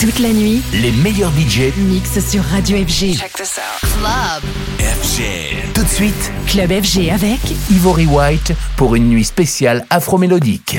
Toute la nuit, les meilleurs budgets mixent sur Radio FG. Check this out. Club FG. Tout de suite, Club FG avec Ivory White pour une nuit spéciale afro-mélodique.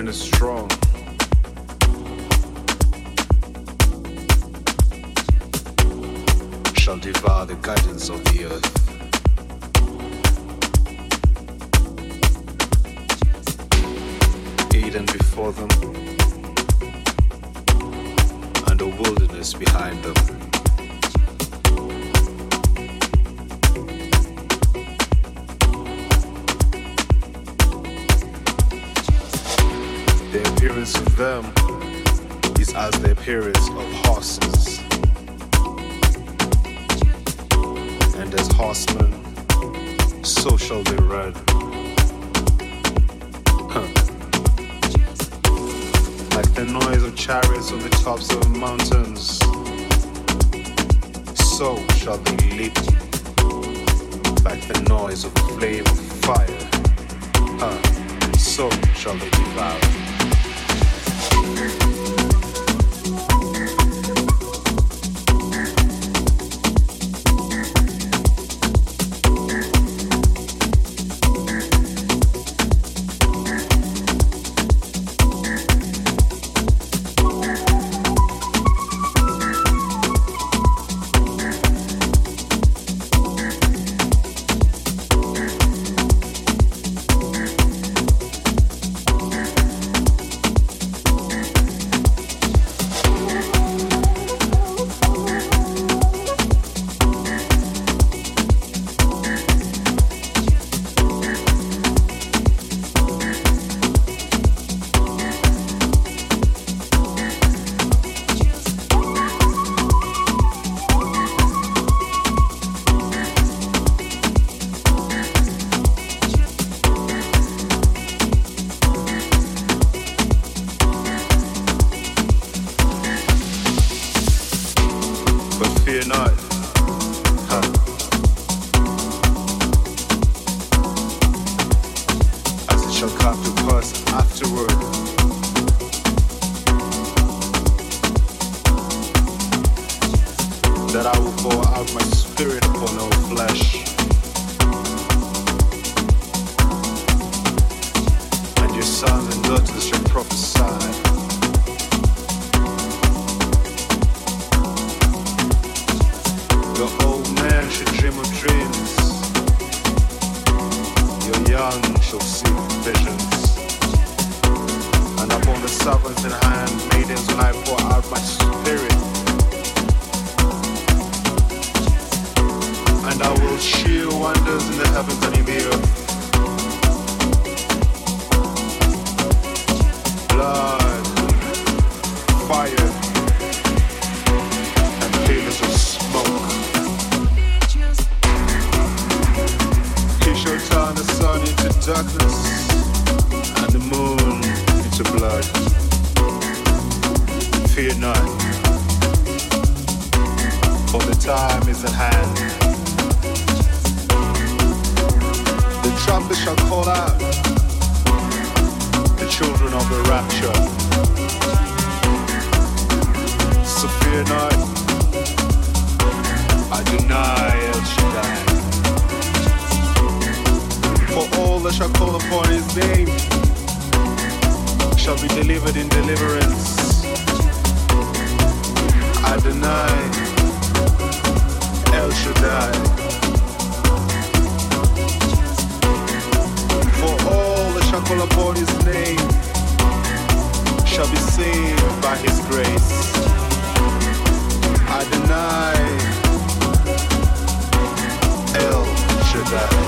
and it's strong. Shall devour the guidance of the earth. Eden before them, and a wilderness behind them. appearance of them is as the appearance of horses. And as horsemen, so shall they ride. Like the noise of chariots on the tops of mountains, so shall they leap. Like the noise of the flame of fire, huh. so shall they devour. Bye. by His grace. I deny El Shaddai.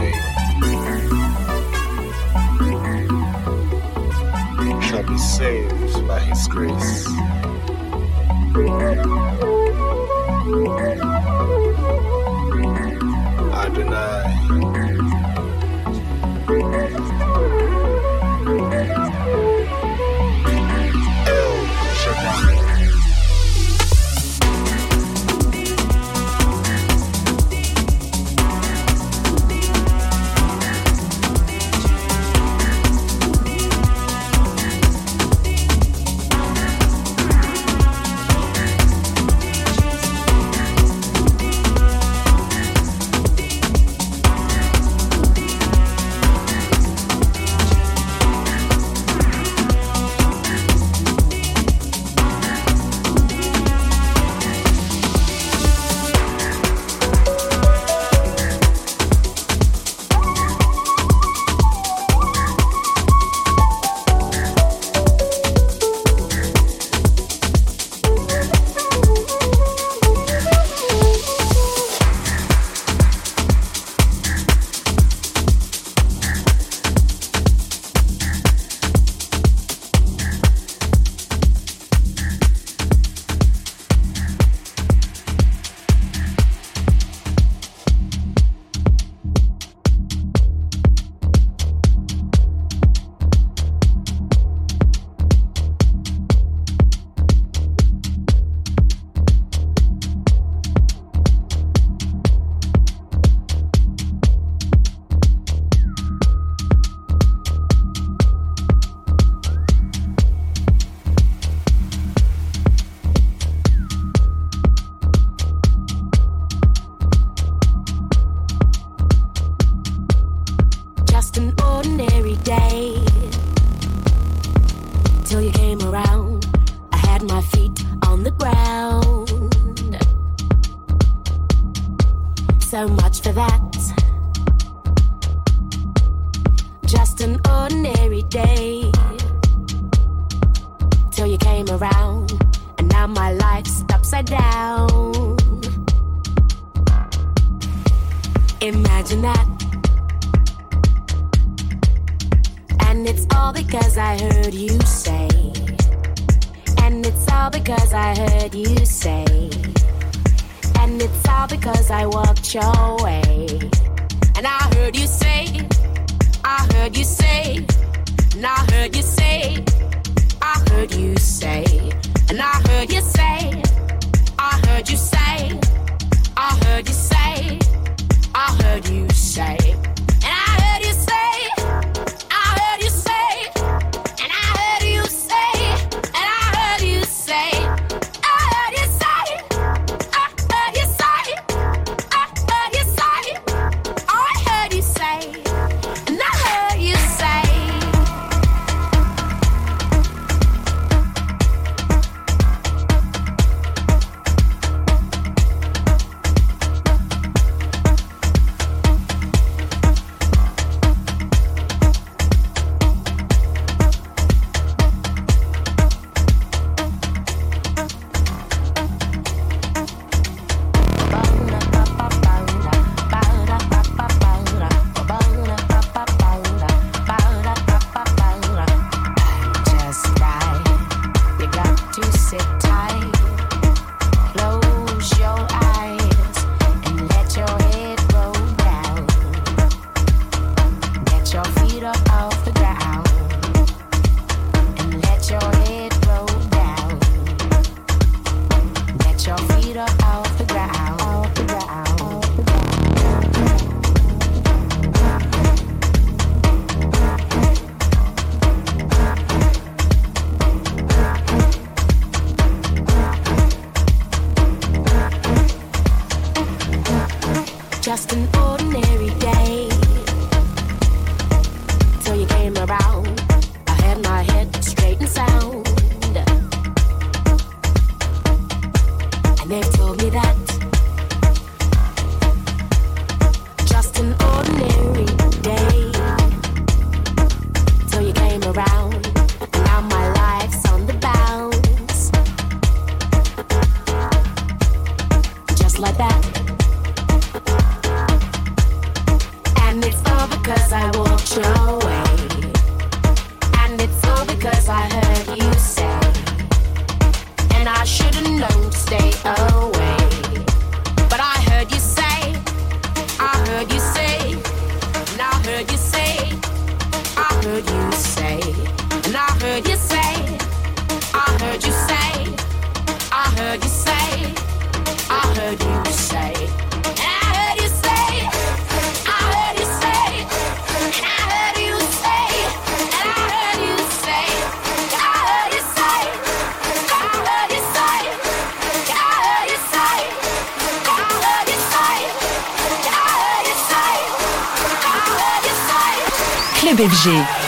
today. Shall be saved by His grace. Adonai.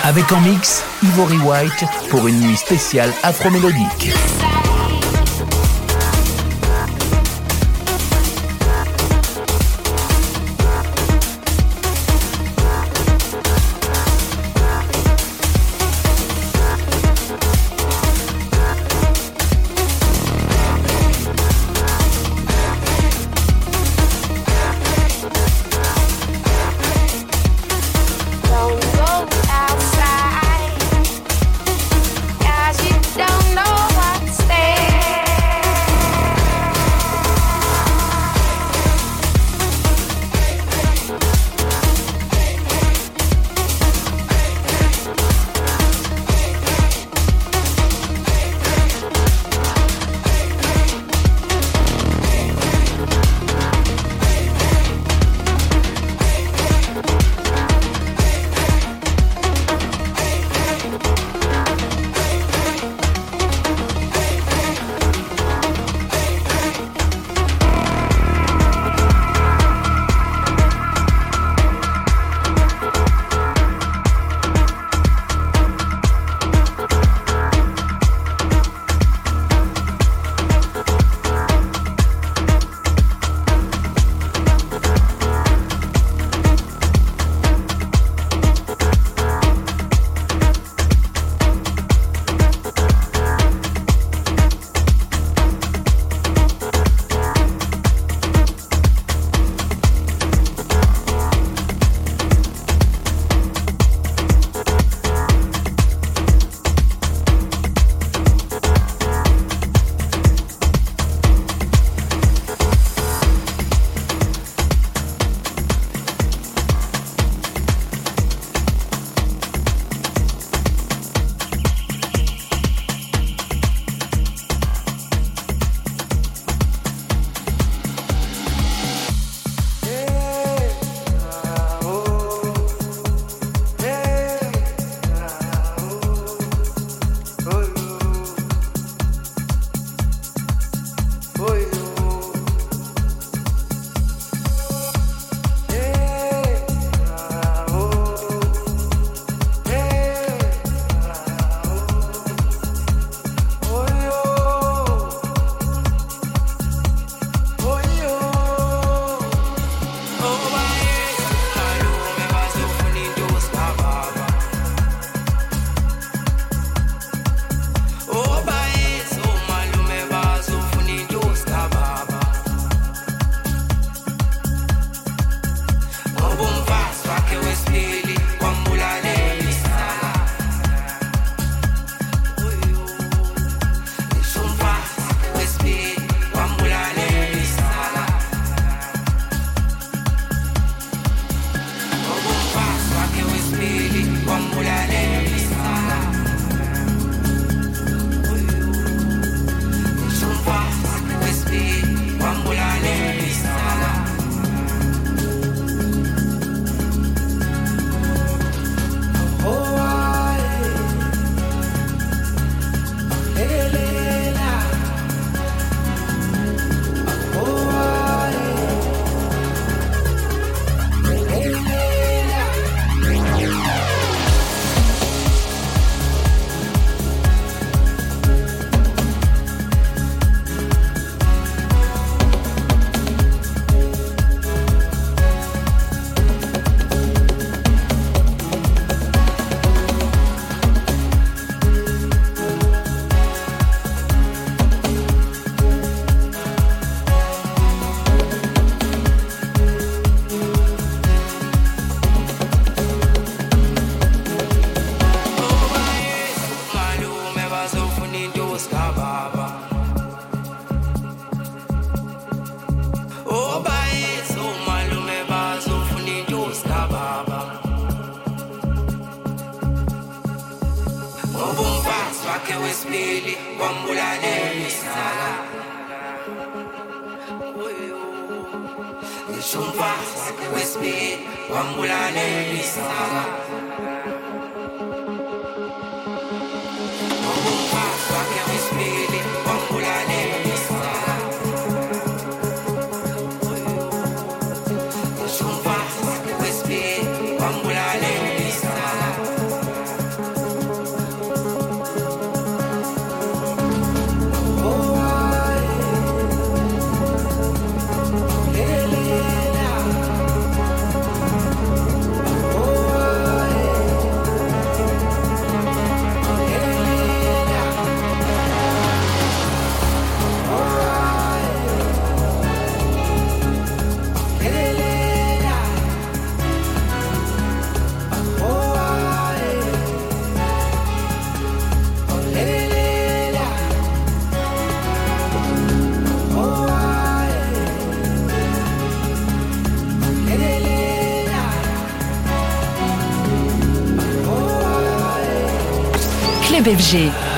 Avec en mix Ivory White pour une nuit spéciale afro-mélodique.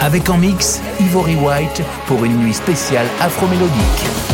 Avec en mix Ivory White pour une nuit spéciale afro-mélodique.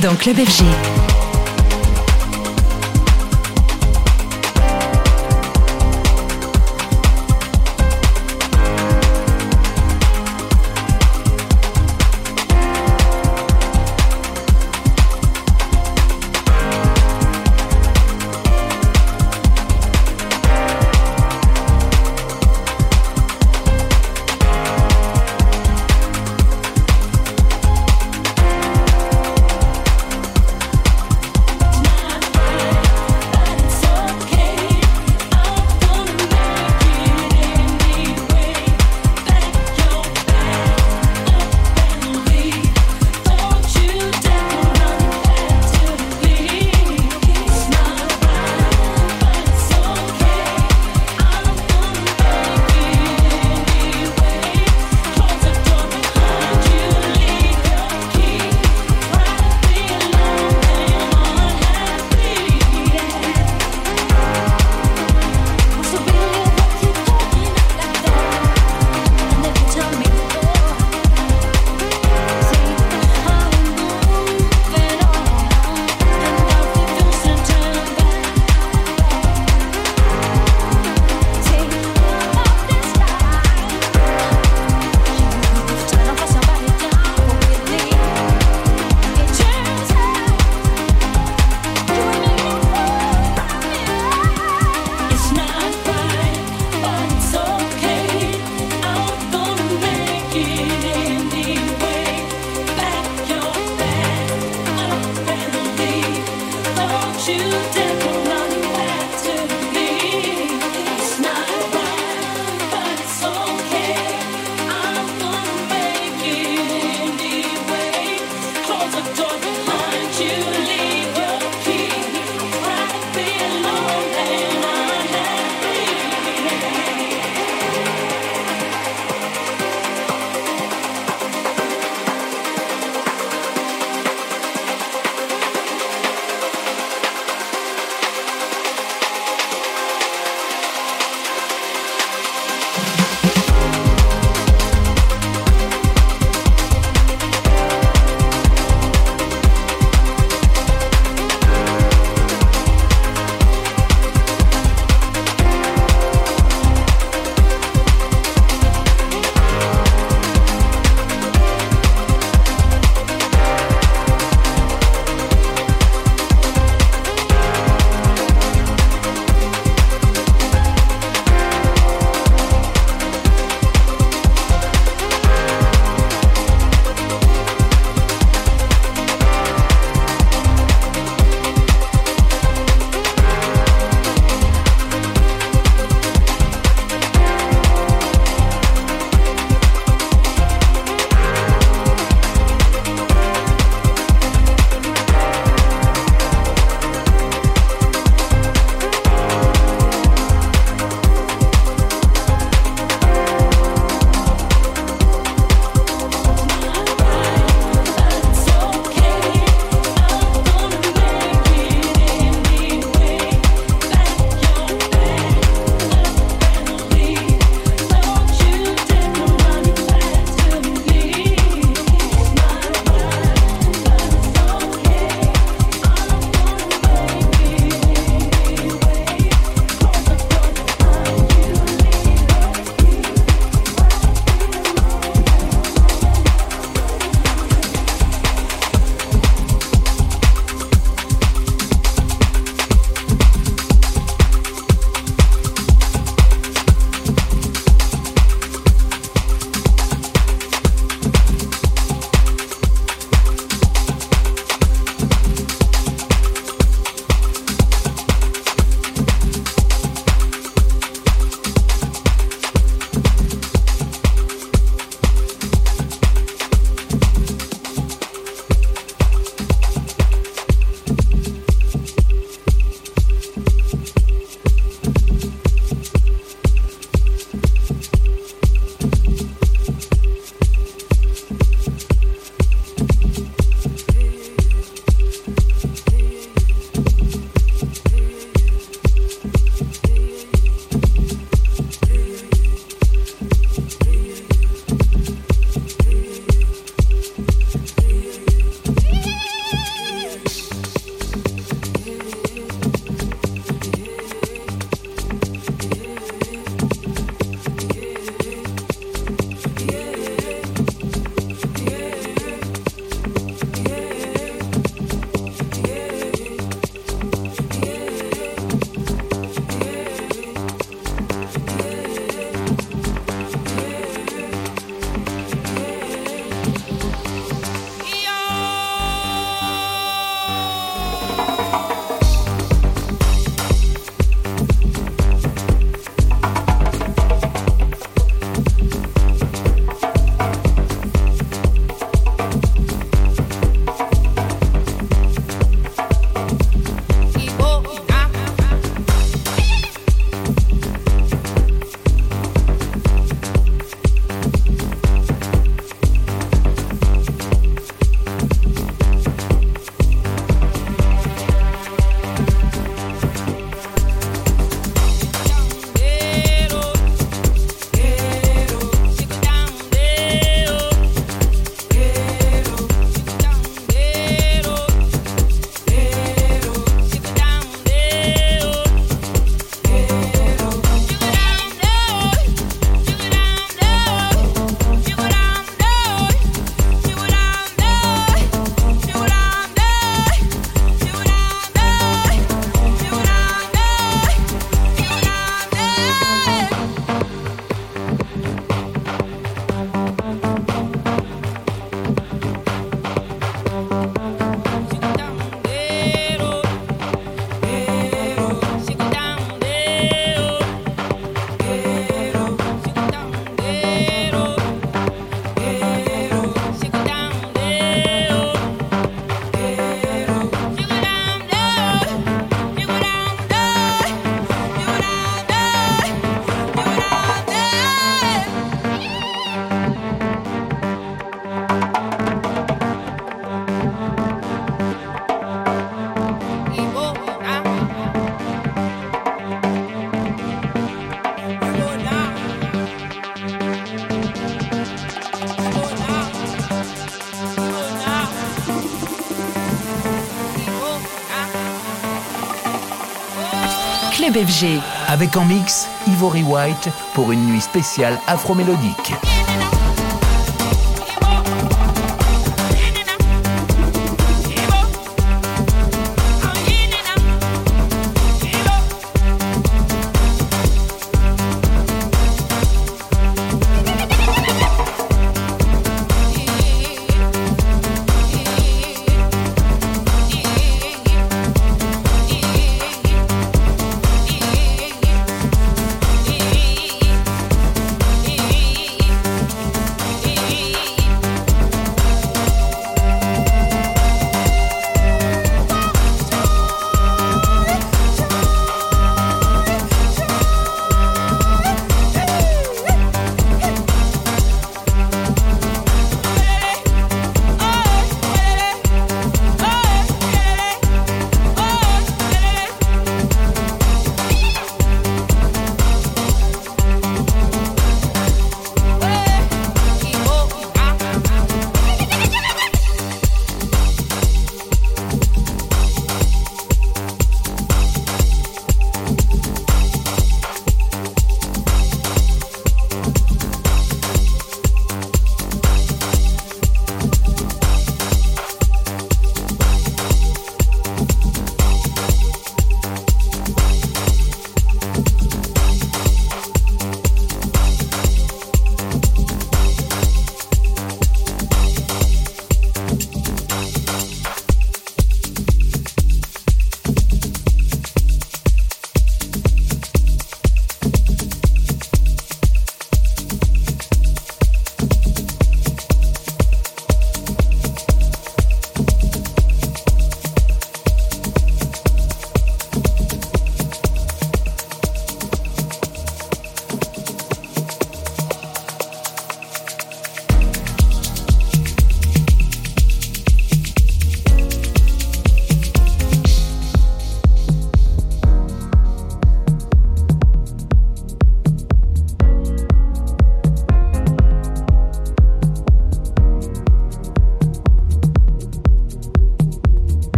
Dans Club FG. Avec en mix Ivory White pour une nuit spéciale afro-mélodique.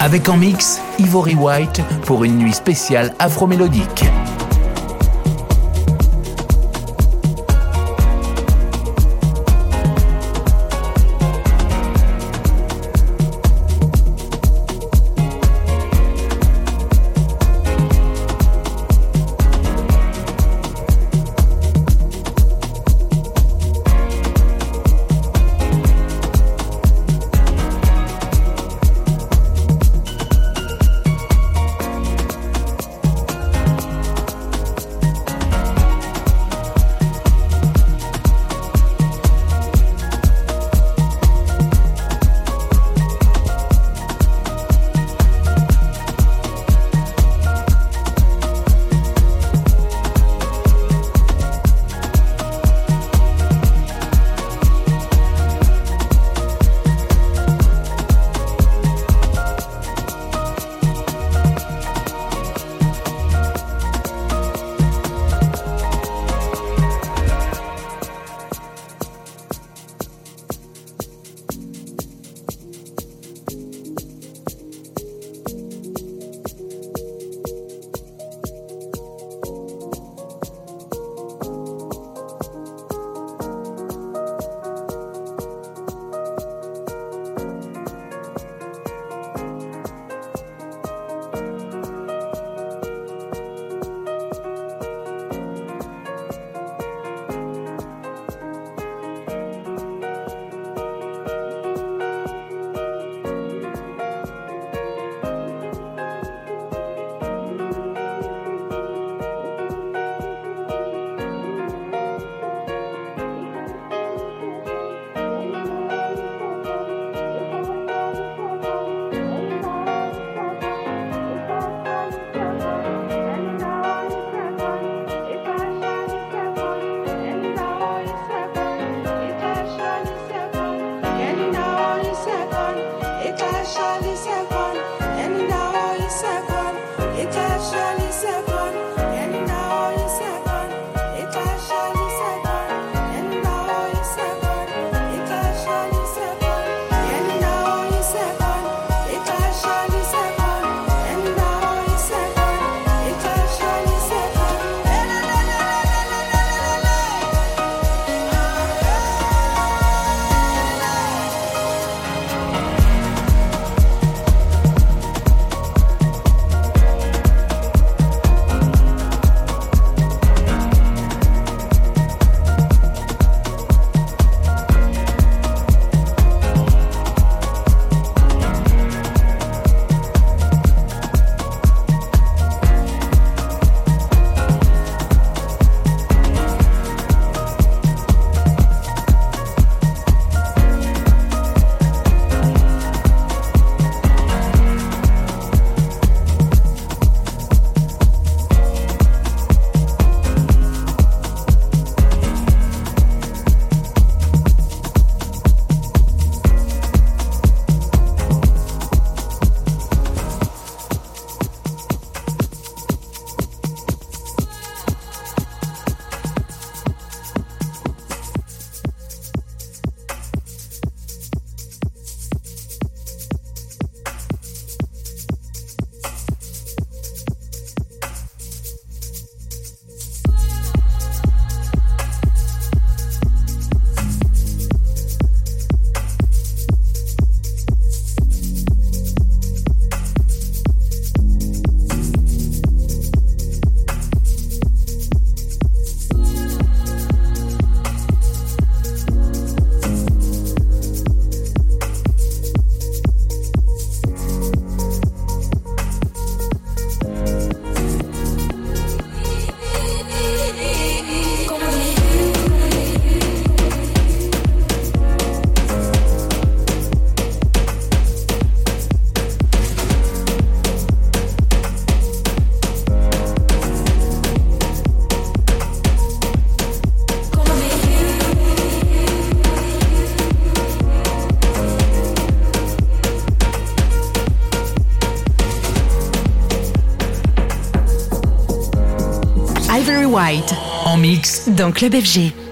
Avec en mix Ivory White pour une nuit spéciale afro-mélodique. Dans Club FG.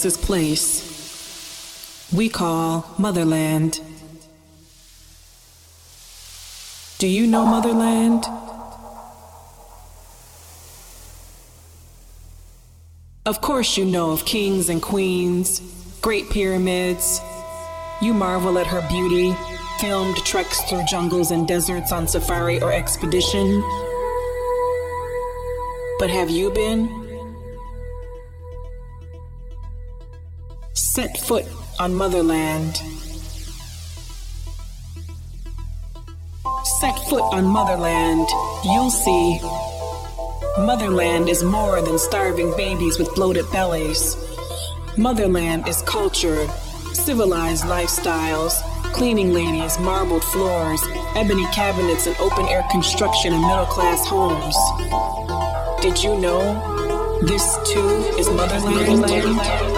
This place we call Motherland. Do you know Motherland? Of course, you know of kings and queens, great pyramids. You marvel at her beauty, filmed treks through jungles and deserts on safari or expedition. But have you been? Set foot on motherland. Set foot on motherland, you'll see. Motherland is more than starving babies with bloated bellies. Motherland is cultured, civilized lifestyles, cleaning ladies, marbled floors, ebony cabinets, and open air construction in middle class homes. Did you know this too is Motherland? Motherland?